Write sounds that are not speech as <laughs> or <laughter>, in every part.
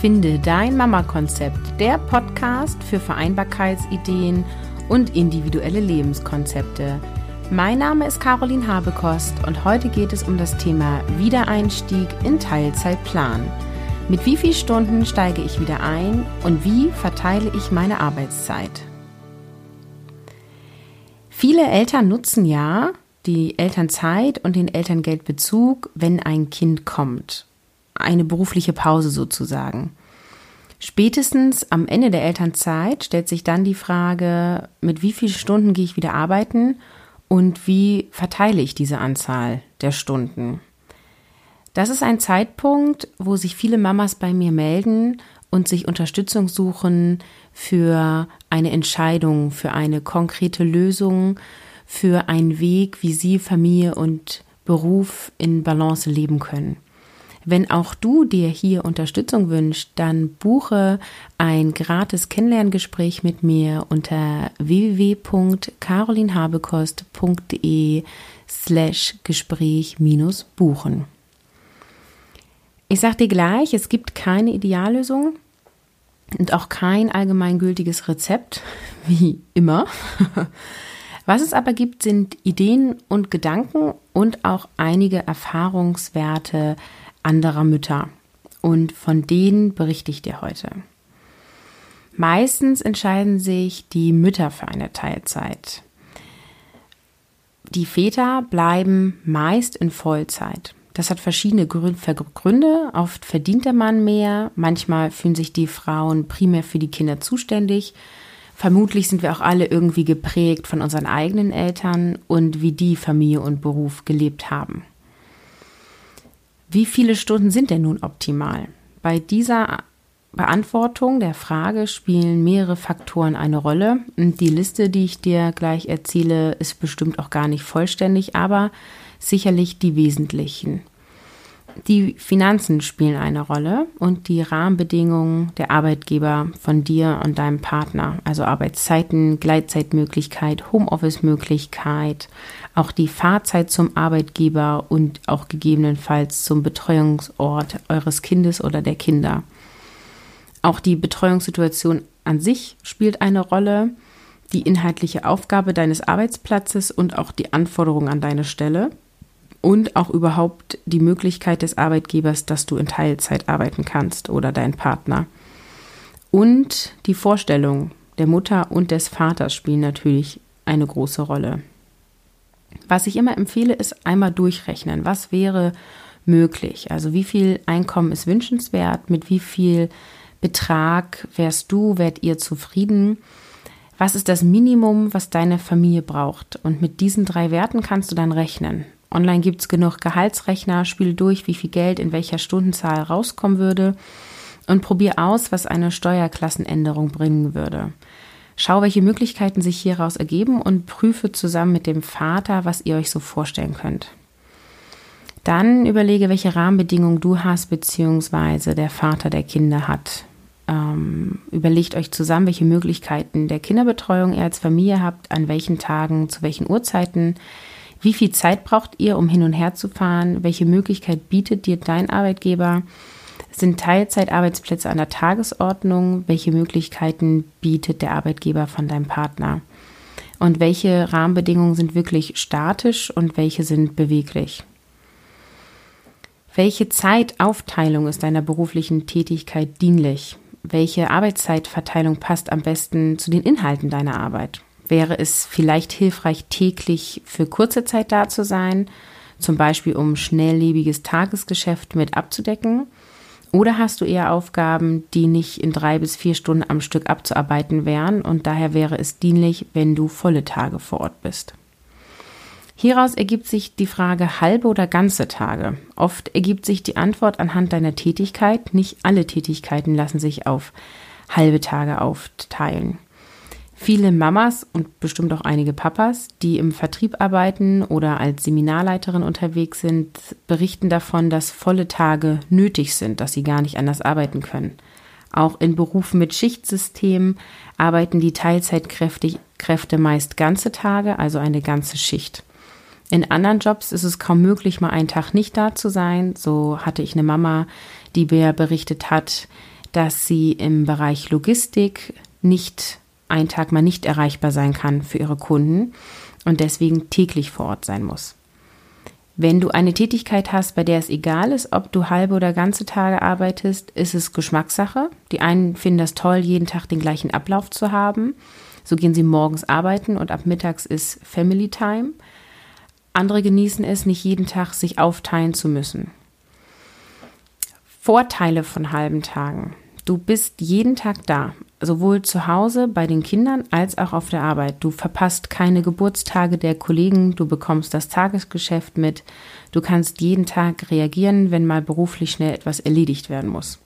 Finde dein Mama-Konzept, der Podcast für Vereinbarkeitsideen und individuelle Lebenskonzepte. Mein Name ist Caroline Habekost und heute geht es um das Thema Wiedereinstieg in Teilzeitplan. Mit wie vielen Stunden steige ich wieder ein und wie verteile ich meine Arbeitszeit? Viele Eltern nutzen ja die Elternzeit und den Elterngeldbezug, wenn ein Kind kommt. Eine berufliche Pause sozusagen. Spätestens am Ende der Elternzeit stellt sich dann die Frage, mit wie vielen Stunden gehe ich wieder arbeiten und wie verteile ich diese Anzahl der Stunden. Das ist ein Zeitpunkt, wo sich viele Mamas bei mir melden und sich Unterstützung suchen für eine Entscheidung, für eine konkrete Lösung, für einen Weg, wie sie Familie und Beruf in Balance leben können. Wenn auch du dir hier Unterstützung wünschst, dann buche ein gratis Kennenlerngespräch mit mir unter www.carolinhabekost.de slash Gespräch minus buchen. Ich sag dir gleich, es gibt keine Ideallösung und auch kein allgemeingültiges Rezept, <laughs> wie immer. Was es aber gibt, sind Ideen und Gedanken und auch einige Erfahrungswerte anderer Mütter. Und von denen berichte ich dir heute. Meistens entscheiden sich die Mütter für eine Teilzeit. Die Väter bleiben meist in Vollzeit. Das hat verschiedene Gründe. Oft verdient der Mann mehr, manchmal fühlen sich die Frauen primär für die Kinder zuständig Vermutlich sind wir auch alle irgendwie geprägt von unseren eigenen Eltern und wie die Familie und Beruf gelebt haben. Wie viele Stunden sind denn nun optimal? Bei dieser Beantwortung der Frage spielen mehrere Faktoren eine Rolle. Die Liste, die ich dir gleich erzähle, ist bestimmt auch gar nicht vollständig, aber sicherlich die wesentlichen. Die Finanzen spielen eine Rolle und die Rahmenbedingungen der Arbeitgeber von dir und deinem Partner, also Arbeitszeiten, Gleitzeitmöglichkeit, Homeoffice-Möglichkeit, auch die Fahrzeit zum Arbeitgeber und auch gegebenenfalls zum Betreuungsort eures Kindes oder der Kinder. Auch die Betreuungssituation an sich spielt eine Rolle, die inhaltliche Aufgabe deines Arbeitsplatzes und auch die Anforderungen an deine Stelle und auch überhaupt die Möglichkeit des Arbeitgebers, dass du in Teilzeit arbeiten kannst oder dein Partner. Und die Vorstellung der Mutter und des Vaters spielen natürlich eine große Rolle. Was ich immer empfehle, ist einmal durchrechnen. Was wäre möglich? Also wie viel Einkommen ist wünschenswert? Mit wie viel Betrag wärst du, wärt ihr zufrieden? Was ist das Minimum, was deine Familie braucht? Und mit diesen drei Werten kannst du dann rechnen. Online gibt es genug Gehaltsrechner, spiel durch, wie viel Geld in welcher Stundenzahl rauskommen würde und probier aus, was eine Steuerklassenänderung bringen würde. Schau, welche Möglichkeiten sich hieraus ergeben und prüfe zusammen mit dem Vater, was ihr euch so vorstellen könnt. Dann überlege, welche Rahmenbedingungen du hast, beziehungsweise der Vater der Kinder hat. Ähm, überlegt euch zusammen, welche Möglichkeiten der Kinderbetreuung ihr als Familie habt, an welchen Tagen, zu welchen Uhrzeiten wie viel Zeit braucht ihr, um hin und her zu fahren? Welche Möglichkeit bietet dir dein Arbeitgeber? Sind Teilzeitarbeitsplätze an der Tagesordnung? Welche Möglichkeiten bietet der Arbeitgeber von deinem Partner? Und welche Rahmenbedingungen sind wirklich statisch und welche sind beweglich? Welche Zeitaufteilung ist deiner beruflichen Tätigkeit dienlich? Welche Arbeitszeitverteilung passt am besten zu den Inhalten deiner Arbeit? Wäre es vielleicht hilfreich, täglich für kurze Zeit da zu sein, zum Beispiel um schnelllebiges Tagesgeschäft mit abzudecken? Oder hast du eher Aufgaben, die nicht in drei bis vier Stunden am Stück abzuarbeiten wären und daher wäre es dienlich, wenn du volle Tage vor Ort bist? Hieraus ergibt sich die Frage halbe oder ganze Tage. Oft ergibt sich die Antwort anhand deiner Tätigkeit. Nicht alle Tätigkeiten lassen sich auf halbe Tage aufteilen. Viele Mamas und bestimmt auch einige Papas, die im Vertrieb arbeiten oder als Seminarleiterin unterwegs sind, berichten davon, dass volle Tage nötig sind, dass sie gar nicht anders arbeiten können. Auch in Berufen mit Schichtsystem arbeiten die Teilzeitkräfte meist ganze Tage, also eine ganze Schicht. In anderen Jobs ist es kaum möglich, mal einen Tag nicht da zu sein. So hatte ich eine Mama, die mir berichtet hat, dass sie im Bereich Logistik nicht einen Tag mal nicht erreichbar sein kann für ihre Kunden und deswegen täglich vor Ort sein muss. Wenn du eine Tätigkeit hast, bei der es egal ist, ob du halbe oder ganze Tage arbeitest, ist es Geschmackssache. Die einen finden das toll, jeden Tag den gleichen Ablauf zu haben. So gehen sie morgens arbeiten und ab mittags ist Family Time. Andere genießen es, nicht jeden Tag sich aufteilen zu müssen. Vorteile von halben Tagen. Du bist jeden Tag da, sowohl zu Hause bei den Kindern als auch auf der Arbeit. Du verpasst keine Geburtstage der Kollegen, du bekommst das Tagesgeschäft mit, du kannst jeden Tag reagieren, wenn mal beruflich schnell etwas erledigt werden muss.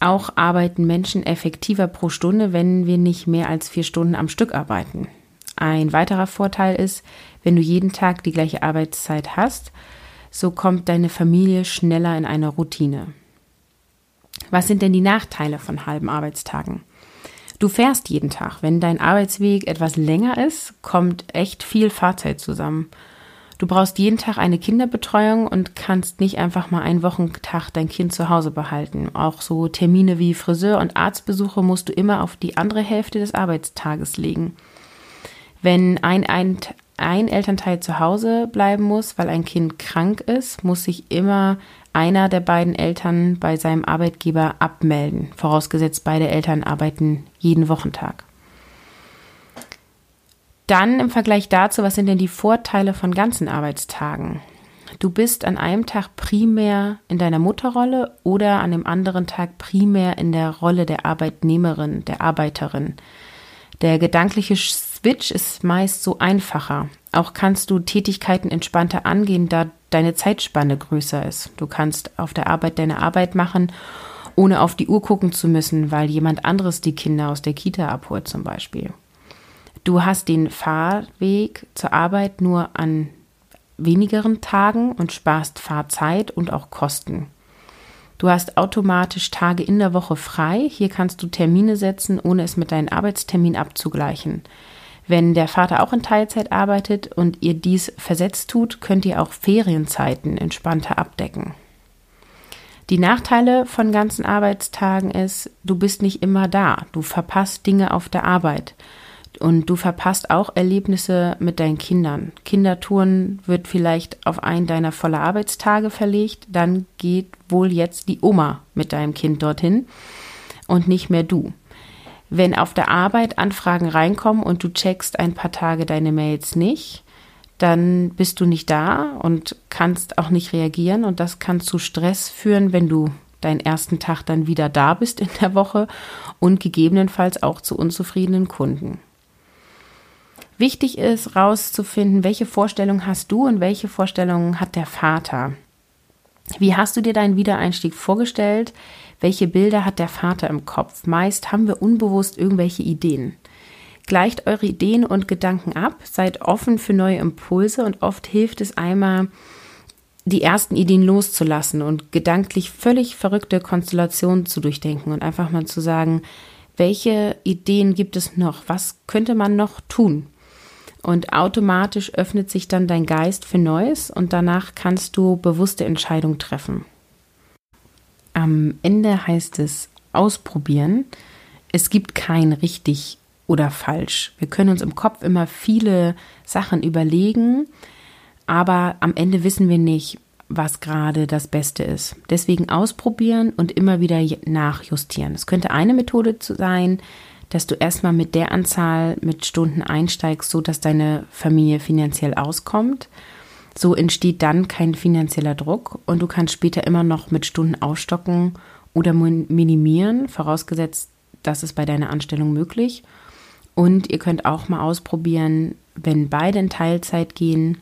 Auch arbeiten Menschen effektiver pro Stunde, wenn wir nicht mehr als vier Stunden am Stück arbeiten. Ein weiterer Vorteil ist, wenn du jeden Tag die gleiche Arbeitszeit hast, so kommt deine Familie schneller in eine Routine. Was sind denn die Nachteile von halben Arbeitstagen? Du fährst jeden Tag. Wenn dein Arbeitsweg etwas länger ist, kommt echt viel Fahrzeit zusammen. Du brauchst jeden Tag eine Kinderbetreuung und kannst nicht einfach mal einen Wochentag dein Kind zu Hause behalten. Auch so Termine wie Friseur- und Arztbesuche musst du immer auf die andere Hälfte des Arbeitstages legen. Wenn ein, ein, ein Elternteil zu Hause bleiben muss, weil ein Kind krank ist, muss sich immer einer der beiden Eltern bei seinem Arbeitgeber abmelden, vorausgesetzt beide Eltern arbeiten jeden Wochentag. Dann im Vergleich dazu, was sind denn die Vorteile von ganzen Arbeitstagen? Du bist an einem Tag primär in deiner Mutterrolle oder an dem anderen Tag primär in der Rolle der Arbeitnehmerin, der Arbeiterin. Der gedankliche Switch ist meist so einfacher. Auch kannst du Tätigkeiten entspannter angehen, da deine Zeitspanne größer ist. Du kannst auf der Arbeit deine Arbeit machen, ohne auf die Uhr gucken zu müssen, weil jemand anderes die Kinder aus der Kita abholt zum Beispiel. Du hast den Fahrweg zur Arbeit nur an wenigeren Tagen und sparst Fahrzeit und auch Kosten. Du hast automatisch Tage in der Woche frei. Hier kannst du Termine setzen, ohne es mit deinem Arbeitstermin abzugleichen. Wenn der Vater auch in Teilzeit arbeitet und ihr dies versetzt tut, könnt ihr auch Ferienzeiten entspannter abdecken. Die Nachteile von ganzen Arbeitstagen ist, du bist nicht immer da, du verpasst Dinge auf der Arbeit und du verpasst auch Erlebnisse mit deinen Kindern. Kindertouren wird vielleicht auf einen deiner voller Arbeitstage verlegt, dann geht wohl jetzt die Oma mit deinem Kind dorthin und nicht mehr du. Wenn auf der Arbeit Anfragen reinkommen und du checkst ein paar Tage deine Mails nicht, dann bist du nicht da und kannst auch nicht reagieren und das kann zu Stress führen, wenn du deinen ersten Tag dann wieder da bist in der Woche und gegebenenfalls auch zu unzufriedenen Kunden. Wichtig ist rauszufinden, welche Vorstellung hast du und welche Vorstellungen hat der Vater. Wie hast du dir deinen Wiedereinstieg vorgestellt? Welche Bilder hat der Vater im Kopf? Meist haben wir unbewusst irgendwelche Ideen. Gleicht eure Ideen und Gedanken ab, seid offen für neue Impulse und oft hilft es einmal, die ersten Ideen loszulassen und gedanklich völlig verrückte Konstellationen zu durchdenken und einfach mal zu sagen, welche Ideen gibt es noch? Was könnte man noch tun? Und automatisch öffnet sich dann dein Geist für Neues und danach kannst du bewusste Entscheidungen treffen. Am Ende heißt es ausprobieren. Es gibt kein richtig oder falsch. Wir können uns im Kopf immer viele Sachen überlegen, aber am Ende wissen wir nicht, was gerade das Beste ist. Deswegen ausprobieren und immer wieder nachjustieren. Es könnte eine Methode sein, dass du erstmal mit der Anzahl mit Stunden einsteigst, so dass deine Familie finanziell auskommt. So entsteht dann kein finanzieller Druck und du kannst später immer noch mit Stunden aufstocken oder minimieren, vorausgesetzt, das ist bei deiner Anstellung möglich. Und ihr könnt auch mal ausprobieren, wenn beide in Teilzeit gehen,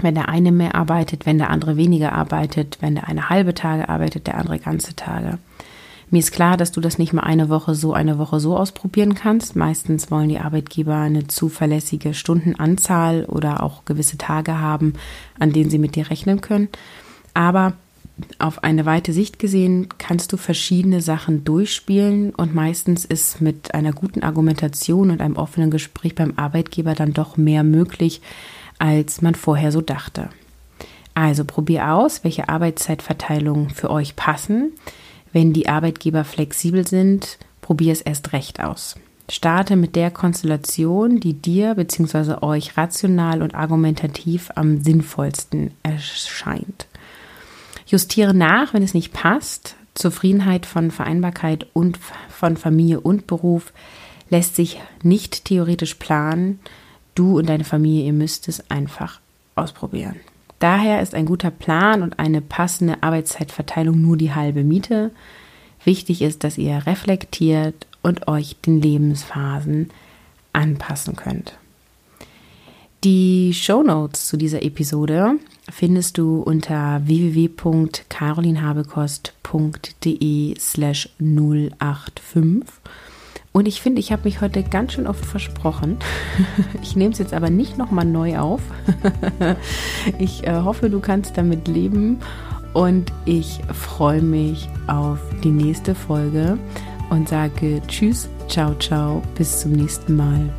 wenn der eine mehr arbeitet, wenn der andere weniger arbeitet, wenn der eine halbe Tage arbeitet, der andere ganze Tage. Mir ist klar, dass du das nicht mal eine Woche so, eine Woche so ausprobieren kannst. Meistens wollen die Arbeitgeber eine zuverlässige Stundenanzahl oder auch gewisse Tage haben, an denen sie mit dir rechnen können. Aber auf eine weite Sicht gesehen kannst du verschiedene Sachen durchspielen und meistens ist mit einer guten Argumentation und einem offenen Gespräch beim Arbeitgeber dann doch mehr möglich, als man vorher so dachte. Also probier aus, welche Arbeitszeitverteilungen für euch passen Wenn die Arbeitgeber flexibel sind, probier es erst recht aus. Starte mit der Konstellation, die dir bzw. euch rational und argumentativ am sinnvollsten erscheint. Justiere nach, wenn es nicht passt. Zufriedenheit von Vereinbarkeit und von Familie und Beruf lässt sich nicht theoretisch planen. Du und deine Familie, ihr müsst es einfach ausprobieren. Daher ist ein guter Plan und eine passende Arbeitszeitverteilung nur die halbe Miete. Wichtig ist, dass ihr reflektiert und euch den Lebensphasen anpassen könnt. Die Show Notes zu dieser Episode findest du unter www.carolinhabekost.de slash 085 und ich finde, ich habe mich heute ganz schön oft versprochen. <laughs> Ich nehme es jetzt aber nicht nochmal neu auf. <laughs> Ich äh, hoffe, du kannst damit leben und ich freue mich auf die nächste Folge und sage Tschüss, ciao, ciao, bis zum nächsten Mal.